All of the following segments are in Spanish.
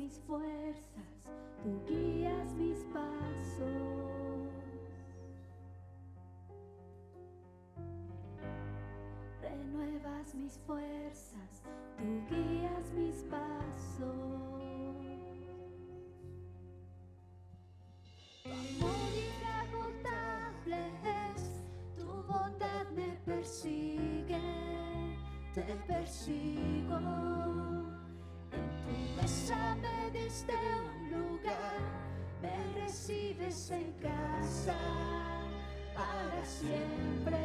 Mis fuerzas, tú guías mis pasos. Renuevas mis fuerzas, tú guías mis pasos. Tu bondad me persigue, te persigo. En tu mesa me diste un lugar, me recibes en casa para siempre.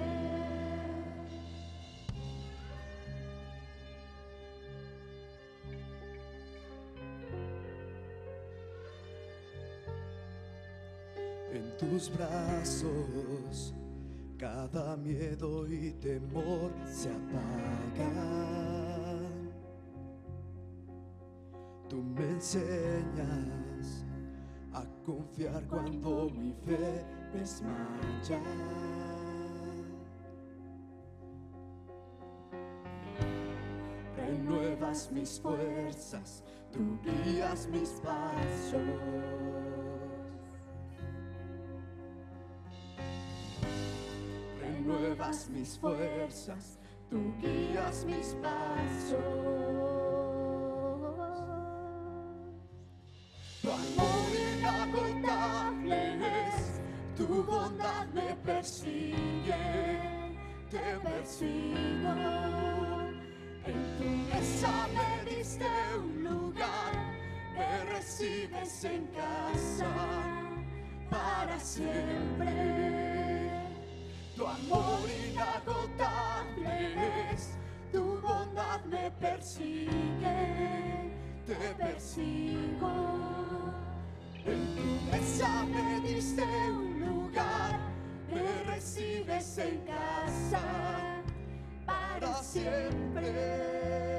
En tus brazos cada miedo y temor se apagan. Enseñas a confiar cuando mi fe desmaya. Renuevas mis fuerzas, tú guías mis pasos. renuevas mis fuerzas, tú guías mis pasos. Me diste un lugar, me recibes en casa para siempre. Tu amor inagotable es, tu bondad me persigue, te persigo. En tu mesa me diste un lugar, me recibes en casa para siempre.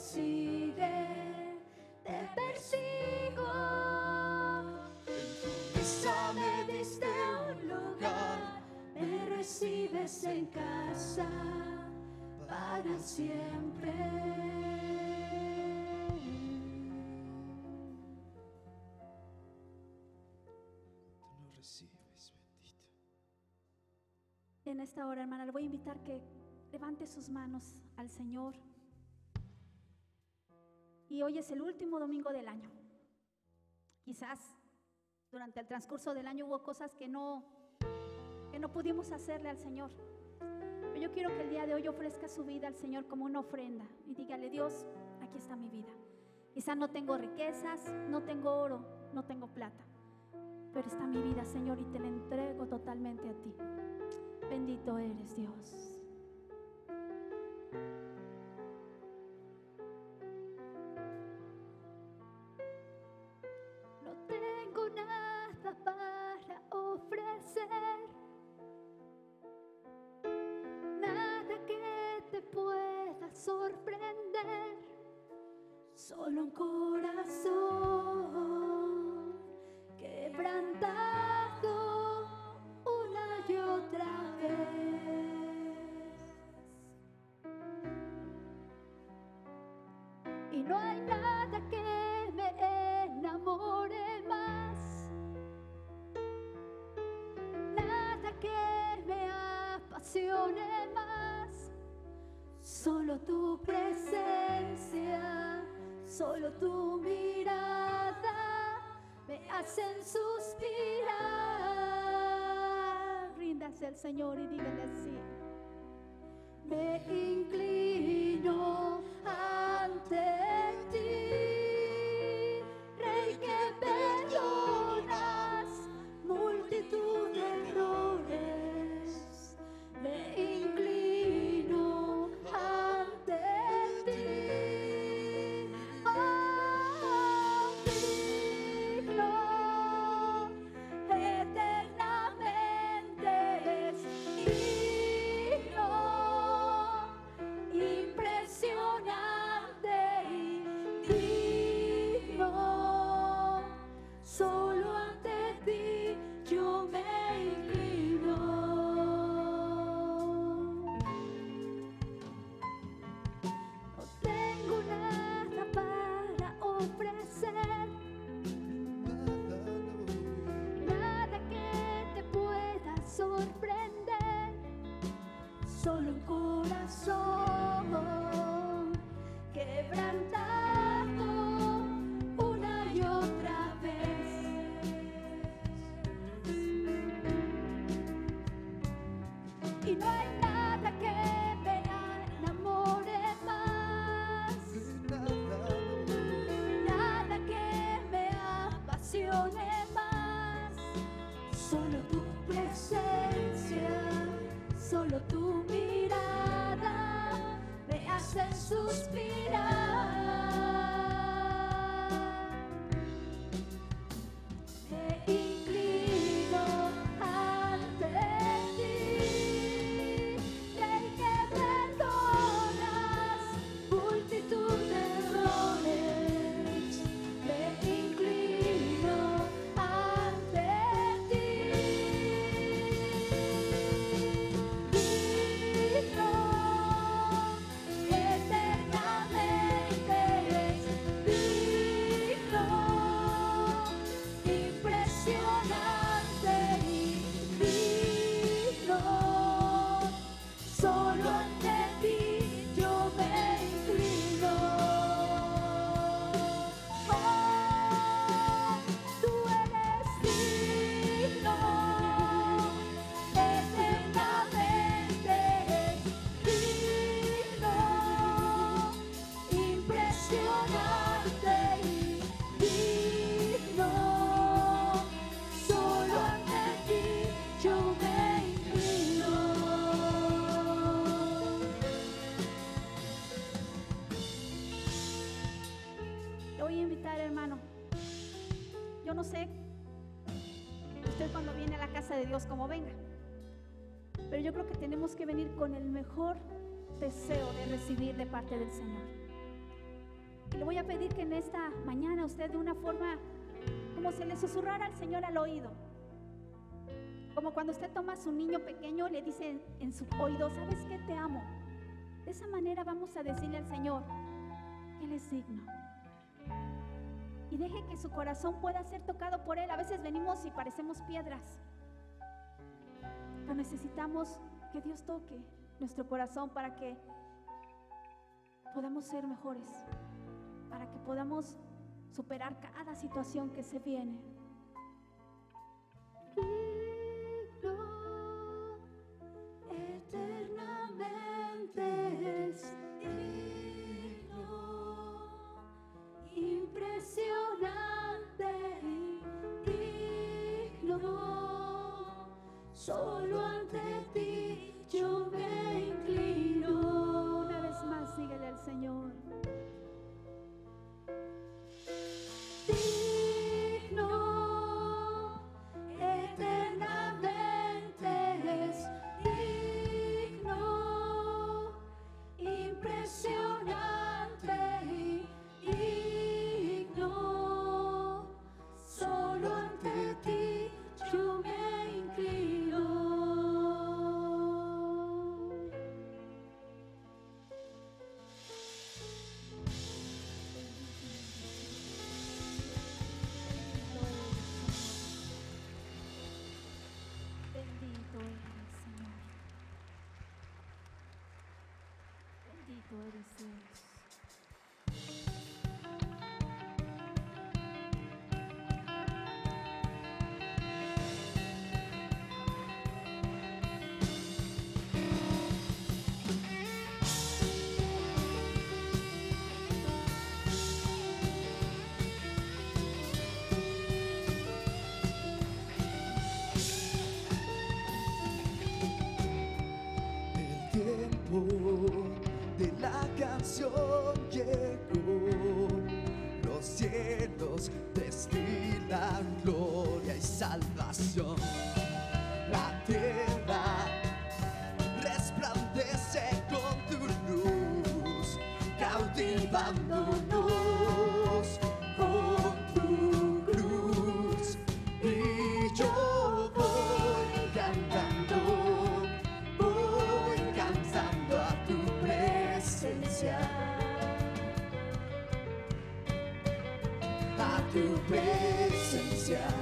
Persigue, te persigo. Quizá me diste un lugar, me recibes en casa para siempre. Tú nos recibes, bendito. En esta hora, hermana, le voy a invitar que levante sus manos al Señor. Y hoy es el último domingo del año. Quizás durante el transcurso del año hubo cosas que no, que no pudimos hacerle al Señor. Pero yo quiero que el día de hoy ofrezca su vida al Señor como una ofrenda y dígale, Dios, aquí está mi vida. Quizás no tengo riquezas, no tengo oro, no tengo plata, pero está mi vida, Señor, y te la entrego totalmente a ti. Bendito eres, Dios. Suspirar. Ríndase al Señor y dígale así. Tenemos que venir con el mejor deseo de recibir de parte del Señor. Y le voy a pedir que en esta mañana usted de una forma como se le susurrara al Señor al oído. Como cuando usted toma a su niño pequeño le dice en su oído, ¿sabes qué? Te amo. De esa manera vamos a decirle al Señor que Él es digno. Y deje que su corazón pueda ser tocado por Él. A veces venimos y parecemos piedras necesitamos que Dios toque nuestro corazón para que podamos ser mejores, para que podamos superar cada situación que se viene. impresionante, digno, solo ante ti yo me inclino. Una vez más, síguele al Señor. canción llegó, los cielos presencia.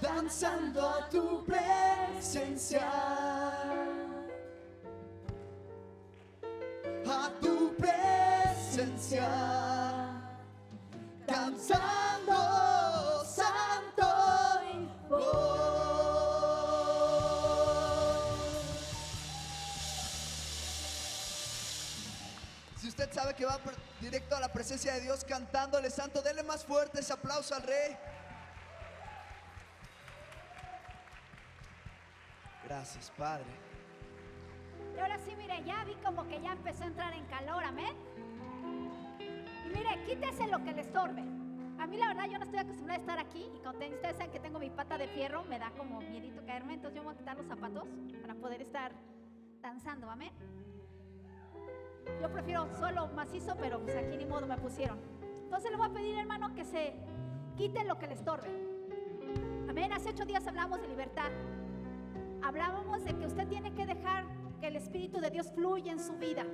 Danzando a tu presencia. A tu presencia, cantando santo. Si usted sabe que va directo a la presencia de Dios cantándole santo, denle más fuerte ese aplauso al rey. Gracias, Padre. Y ahora sí, mire, ya vi como que ya empezó a entrar en calor, amén. Y mire, quítese lo que le estorbe. A mí la verdad yo no estoy acostumbrada a estar aquí y cuando ustedes saben que tengo mi pata de fierro, me da como miedito caerme, entonces yo voy a quitar los zapatos para poder estar danzando, amén. Yo prefiero solo macizo, pero pues aquí ni modo me pusieron. Entonces le voy a pedir, hermano, que se quite lo que le estorbe. Amén. Hace ocho días hablamos de libertad. Hablábamos de que usted tiene que dejar que el Espíritu de Dios fluya en su vida.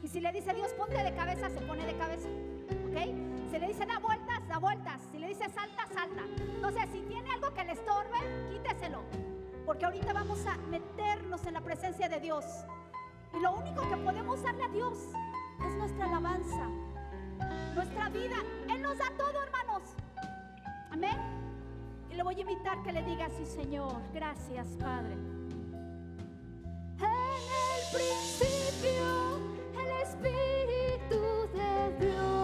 Y si le dice Dios, ponte de cabeza, se pone de cabeza. ¿Ok? Si le dice da vueltas, da vueltas. Si le dice salta, salta. Entonces, si tiene algo que le estorbe, quíteselo. Porque ahorita vamos a meternos en la presencia de Dios. Y lo único que podemos darle a Dios es nuestra alabanza, nuestra vida. Él nos da todo, hermanos. Amén. Y le voy a invitar que le diga así, Señor, gracias, Padre. En el principio, el Espíritu de Dios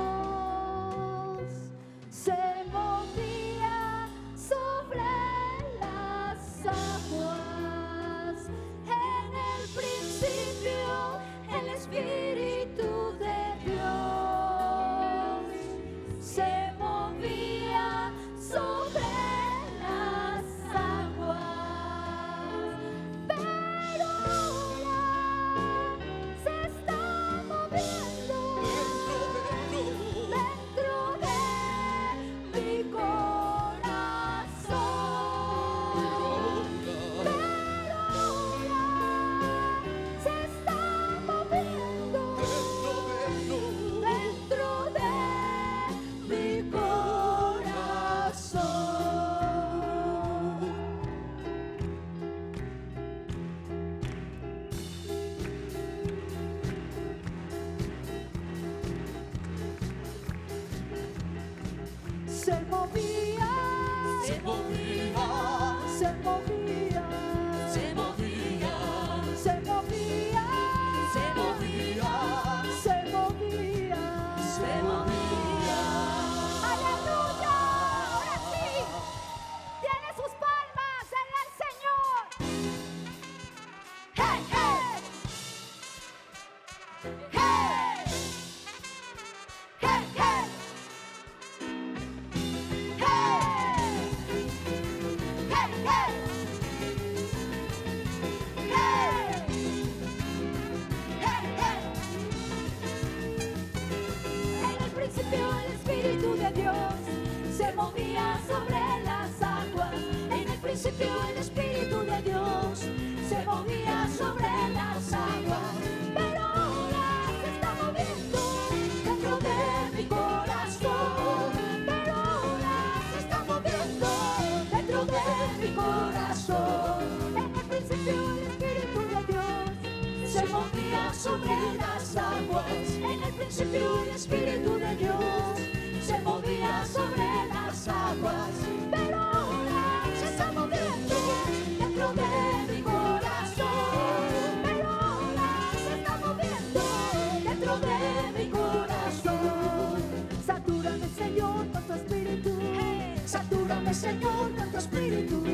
sobre las aguas. En el principio el Espíritu de Dios se movía sobre las aguas. Pero ahora se está moviendo dentro de mi corazón. Pero ahora se está moviendo dentro de mi corazón. Satúrame, Señor, con tu espíritu. Satúrame, Señor, con tu espíritu.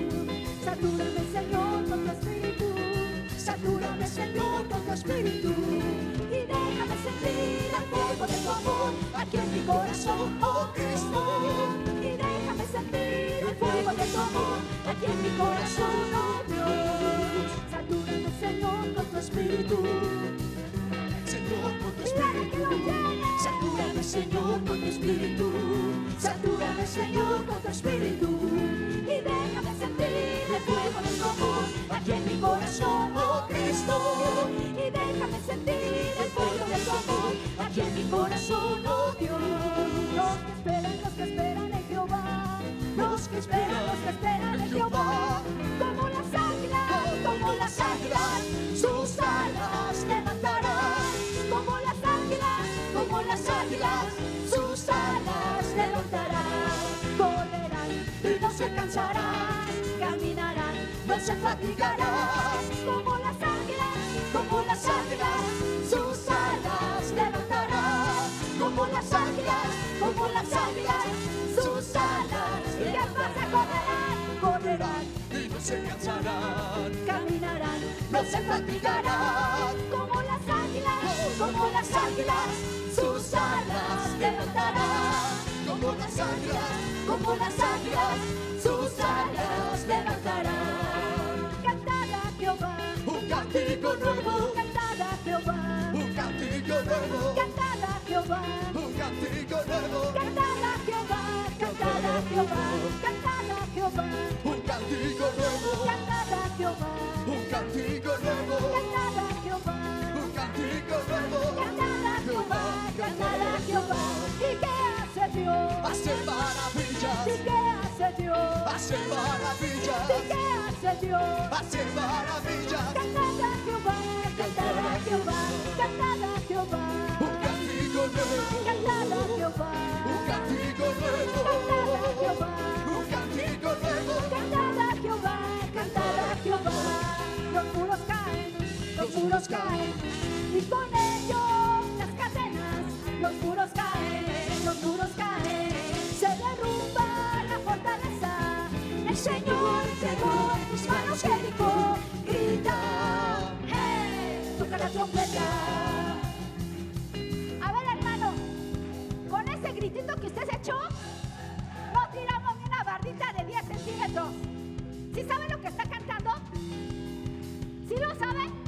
Satúrame, Señor, con tu espíritu. Satúrame, Señor, con tu espíritu. no se fatigarás como las águilas, como las águilas, sus alas levantarás como las águilas, como las águilas, sus alas y después correrán, correrán y no se cansarán, caminarán, no se fatigarán. Como las águilas, como las águilas, sus alas levantarán. Como las águilas, como las águilas, sus alas levantarán. Jeová, um castigo levou. Cantada Jeová, cantada Jeová, cantada Jeová, um castigo levou. Cantada Jeová, um castigo levou. Cantada Jeová, um castigo levou. Cantada Jeová, cantada Jeová, y que hace Dios, hace maravillas. Y que hace Dios, hace maravillas. Y que hace Dios, hace maravillas. Cantada Jeová, cantada Jeová. muros caen y con ellos las cadenas, los muros caen, los muros caen, se derrumba la fortaleza, el Señor llegó, mis manos Jericó, grita, ¡eh! toca la trompeta. A ver hermano, con ese gritito que usted se echó, no tiramos ni una bardita de 10 centímetros. ¿Sí saben lo que está cantando? ¿Sí lo saben?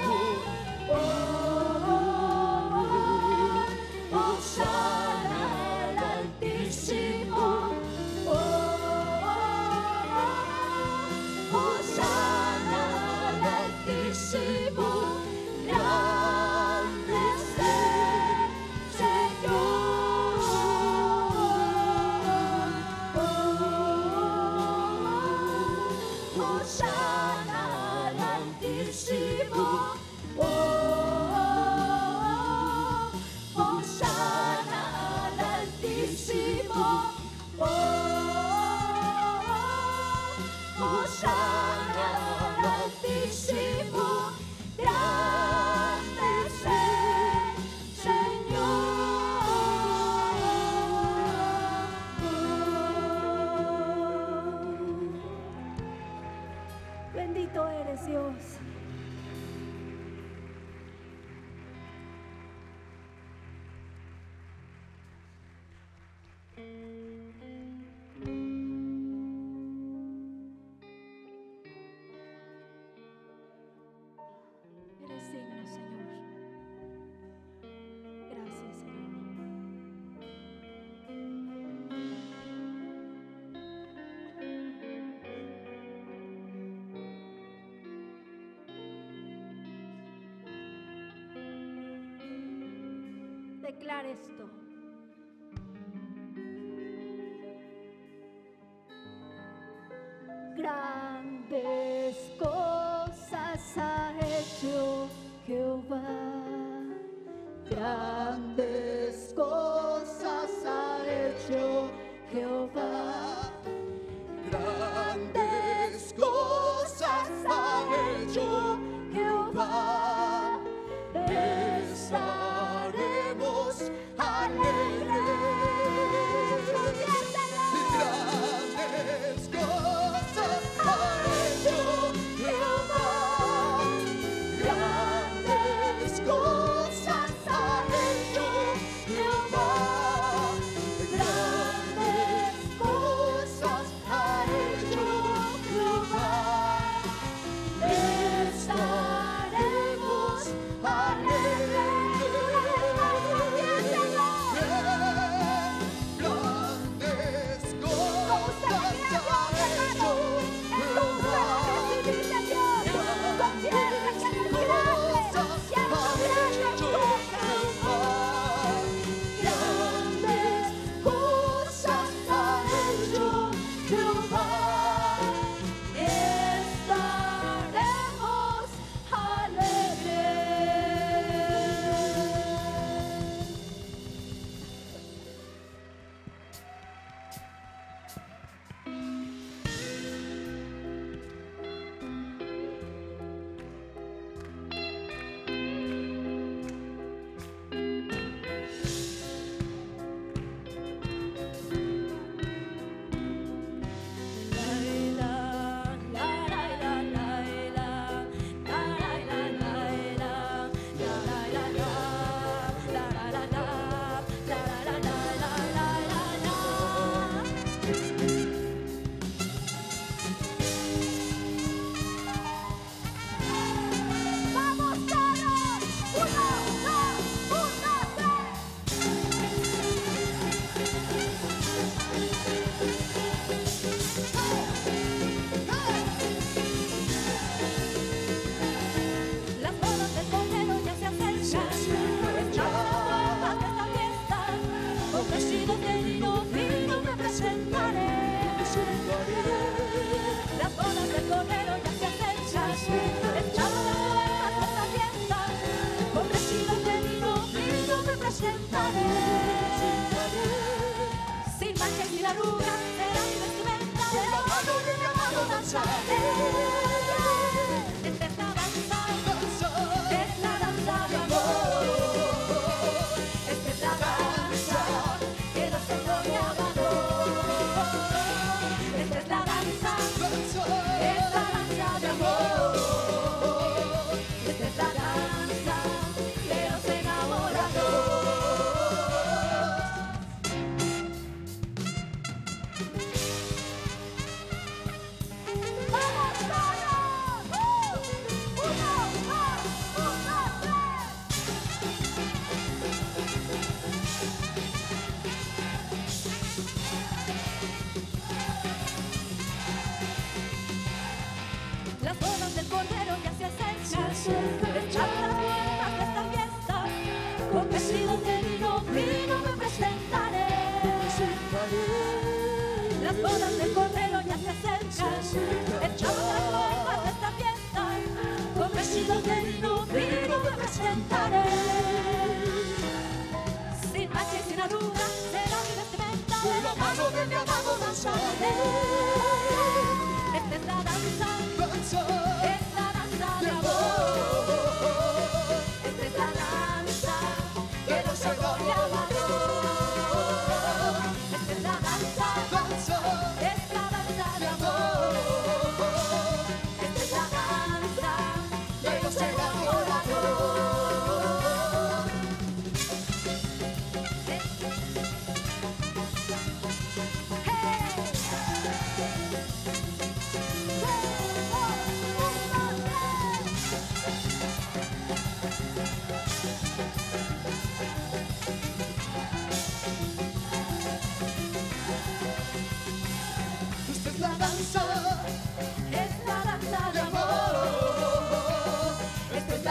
Declara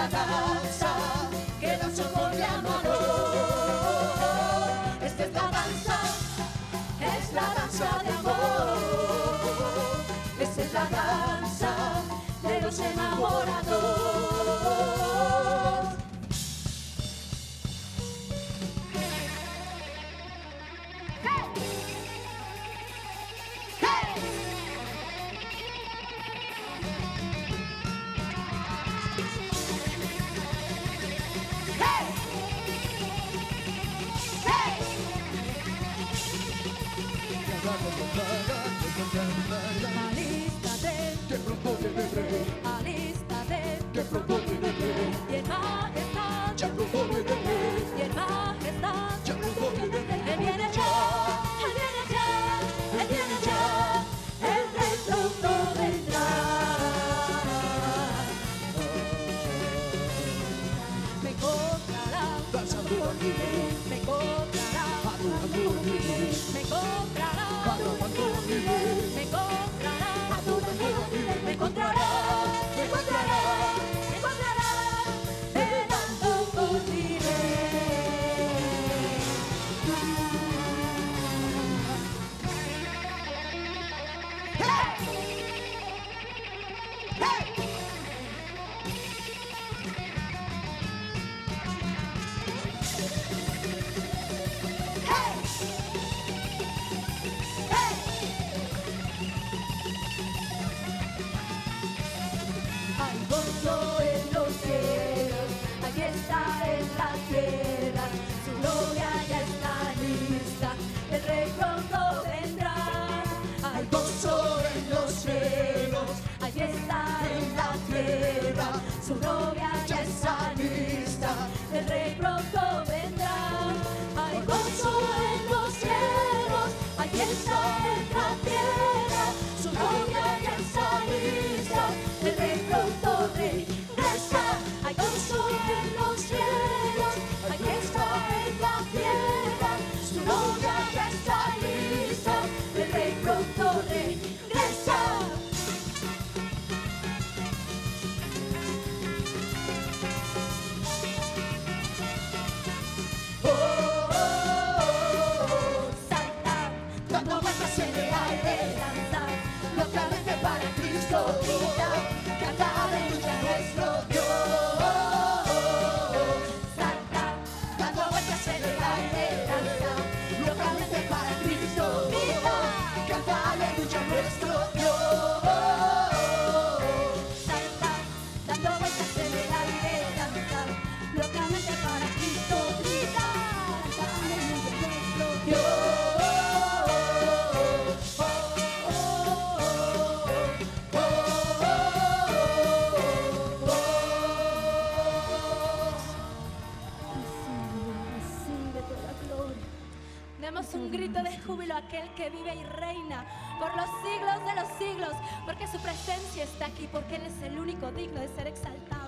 la danza que danzo con mi amor. Esta es la danza, es la danza de amor. Esta es la danza de los enamorados. demos un grito de júbilo a aquel que vive y reina por los siglos de los siglos, porque su presencia está aquí, porque Él es el único digno de ser exaltado.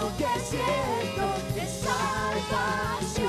Lo que siento es salvación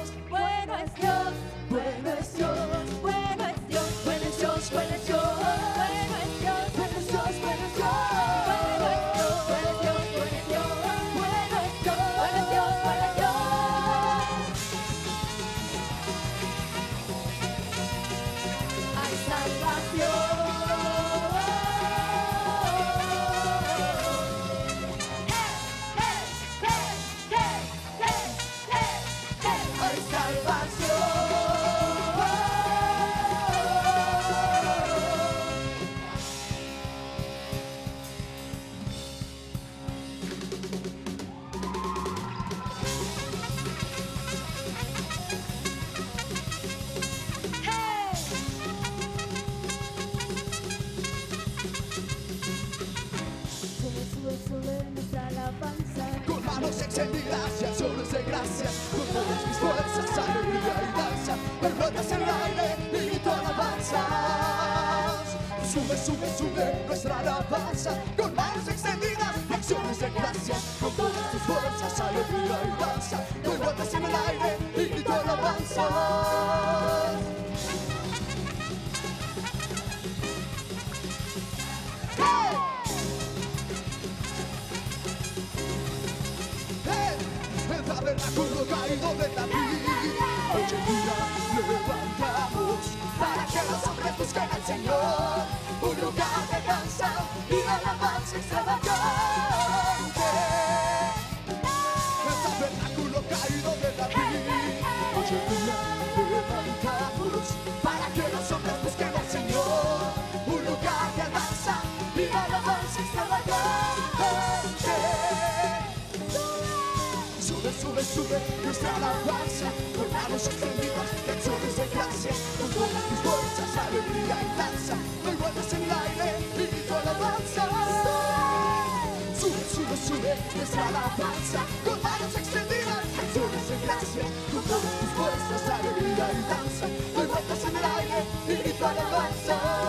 Dios, bueno es Dios, bueno es Dios, Sube, sube, nuestra alabanza Con manos extendidas, canciones de gracia Con todas tus fuerzas, alegría y danza Doy vueltas en el aire y grito alabanza Sube, sube, sube nuestra alabanza Con manos extendidas, canciones de gracia Con todas tus fuerzas, alegría y danza Doy vueltas en el aire y grito alabanza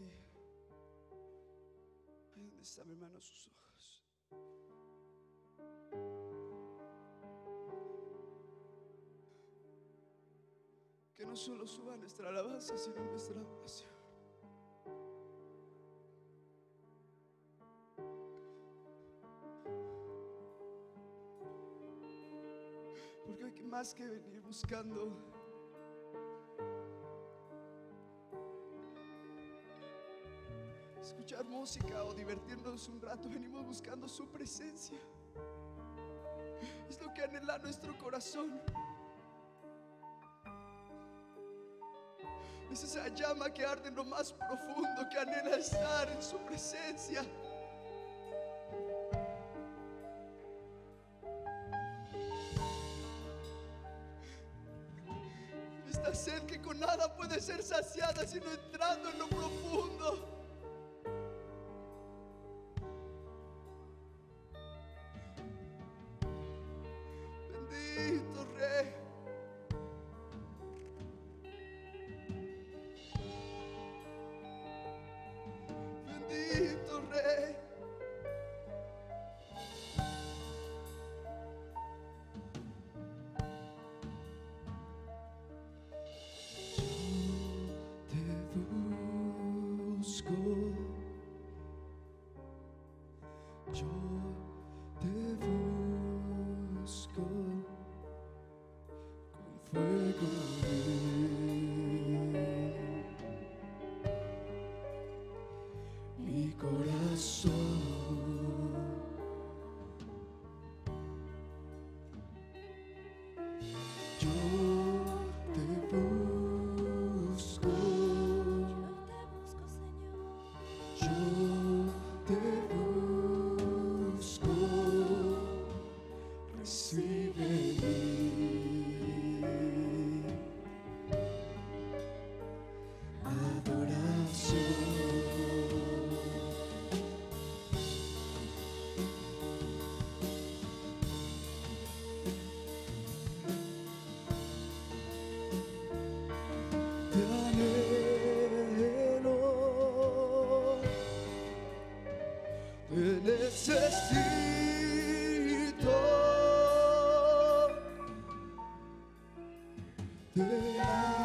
ahí. Ahí donde está mi hermano sus ojos. Que no solo suba nuestra alabanza, sino nuestra adoración. Porque hay más que venir buscando escuchar música o divertirnos un rato, venimos buscando su presencia. Es lo que anhela nuestro corazón. Es esa llama que arde en lo más profundo, que anhela estar en su presencia. Esta sed que con nada puede ser saciada, sino entrando en lo profundo. Yeah.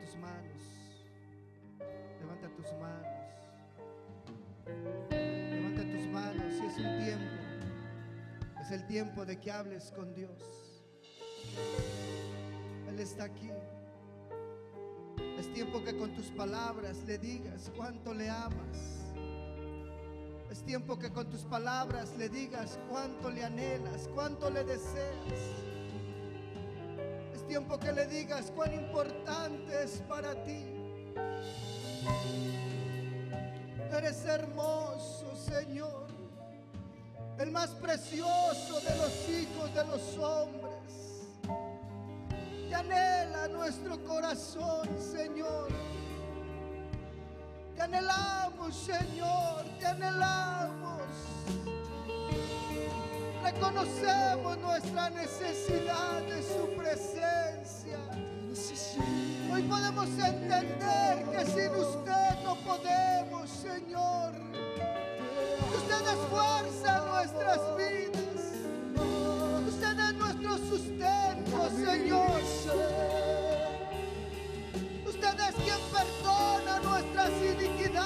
Tus manos. Levanta tus manos. Levanta tus manos. Y es un tiempo. Es el tiempo de que hables con Dios. Él está aquí. Es tiempo que con tus palabras le digas cuánto le amas. Es tiempo que con tus palabras le digas cuánto le anhelas, cuánto le deseas. Tiempo que le digas cuán importante es para ti. Eres hermoso, Señor. El más precioso de los hijos de los hombres. Te anhela nuestro corazón, Señor. Te anhelamos, Señor, te anhelamos. Reconocemos nuestra necesidad de su presencia. Hoy podemos entender que sin usted no podemos, Señor. Usted es fuerza nuestras vidas. Usted es nuestro sustento, Señor. Usted es quien perdona nuestras iniquidades.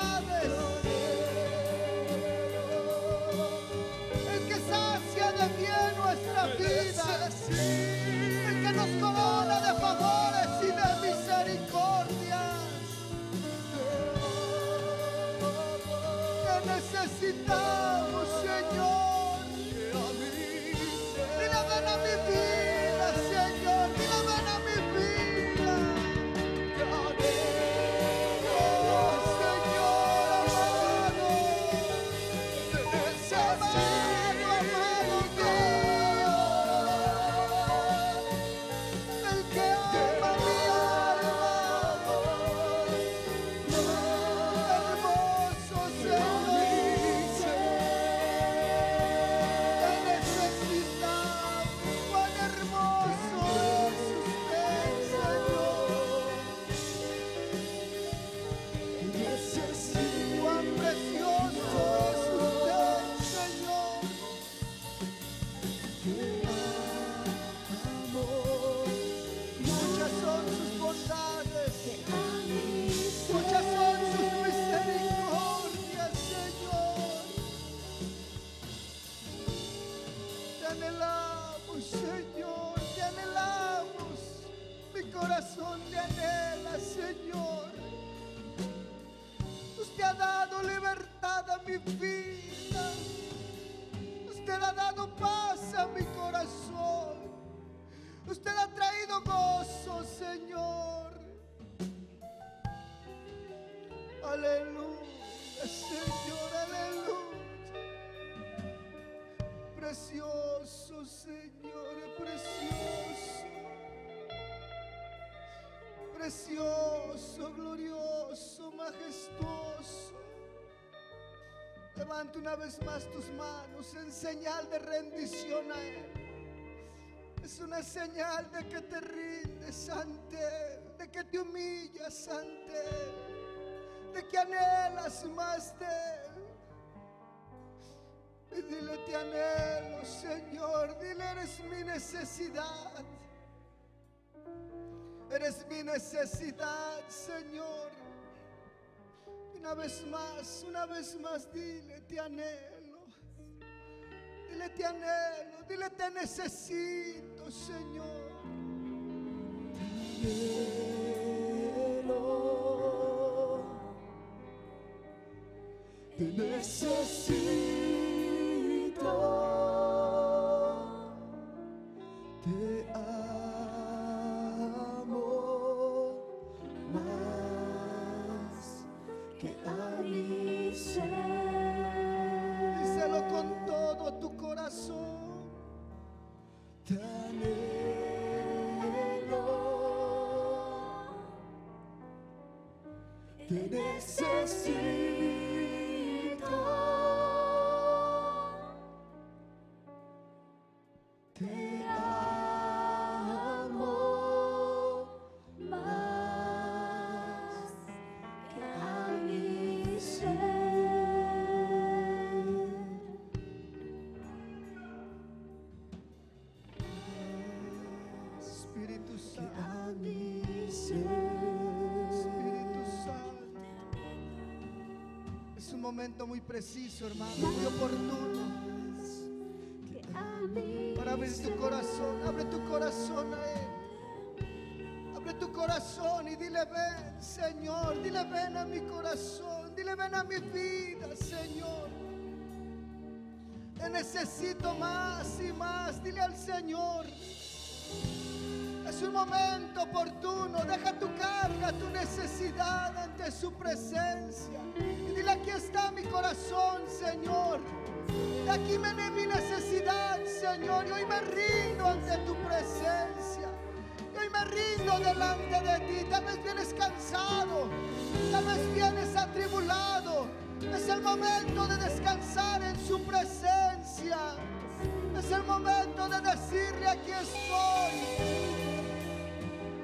Necesitamos, una vez más tus manos en señal de rendición a Él. Es una señal de que te rindes ante Él, de que te humillas ante Él, de que anhelas más de Él. Y dile, te anhelo, Señor, dile, eres mi necesidad. Eres mi necesidad, Señor. Una vez más, una vez más, dile, te anhelo. Dile, te anhelo. Dile, te necesito, Señor. Te necesito, momento muy preciso, hermano, muy oportuno para abrir tu corazón. Abre tu corazón a Él. Abre tu corazón y dile ven, Señor. Dile ven a mi corazón. Dile ven a mi vida, Señor. Te necesito más y más. Dile al Señor. Es un momento oportuno. Deja tu carga, tu necesidad ante su presencia. Y dile, aquí está mi corazón, Señor. De aquí viene mi necesidad, Señor. Y hoy me rindo ante tu presencia. Y hoy me rindo delante de ti. Tal vez vienes cansado. Tal vez vienes atribulado. Es el momento de descansar en su presencia. Es el momento de decirle, aquí estoy.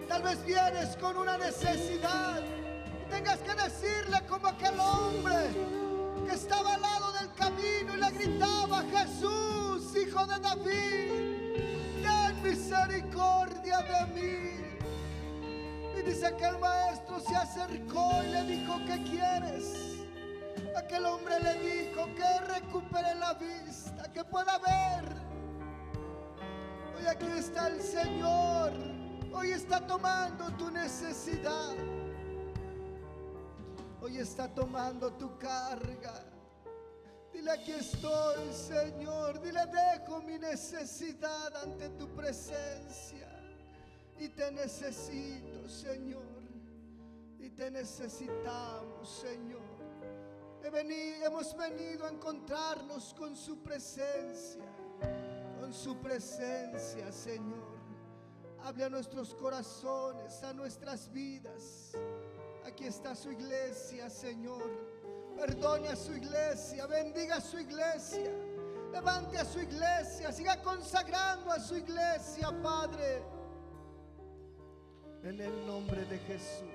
Tal vez vienes con una necesidad. Tengas que decirle como aquel hombre que estaba al lado del camino y le gritaba, Jesús, hijo de David, ten misericordia de mí. Y dice que el maestro se acercó y le dijo, ¿qué quieres? Aquel hombre le dijo que recupere la vista, que pueda ver. Hoy aquí está el Señor. Hoy está tomando tu necesidad. Hoy está tomando tu carga. Dile, aquí estoy, Señor. Dile, dejo mi necesidad ante tu presencia. Y te necesito, Señor. Y te necesitamos, Señor. Hemos venido a encontrarnos con su presencia. Con su presencia, Señor. Hable a nuestros corazones, a nuestras vidas. Aquí está su iglesia, Señor. Perdone a su iglesia, bendiga a su iglesia. Levante a su iglesia, siga consagrando a su iglesia, Padre. En el nombre de Jesús.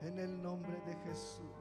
En el nombre de Jesús.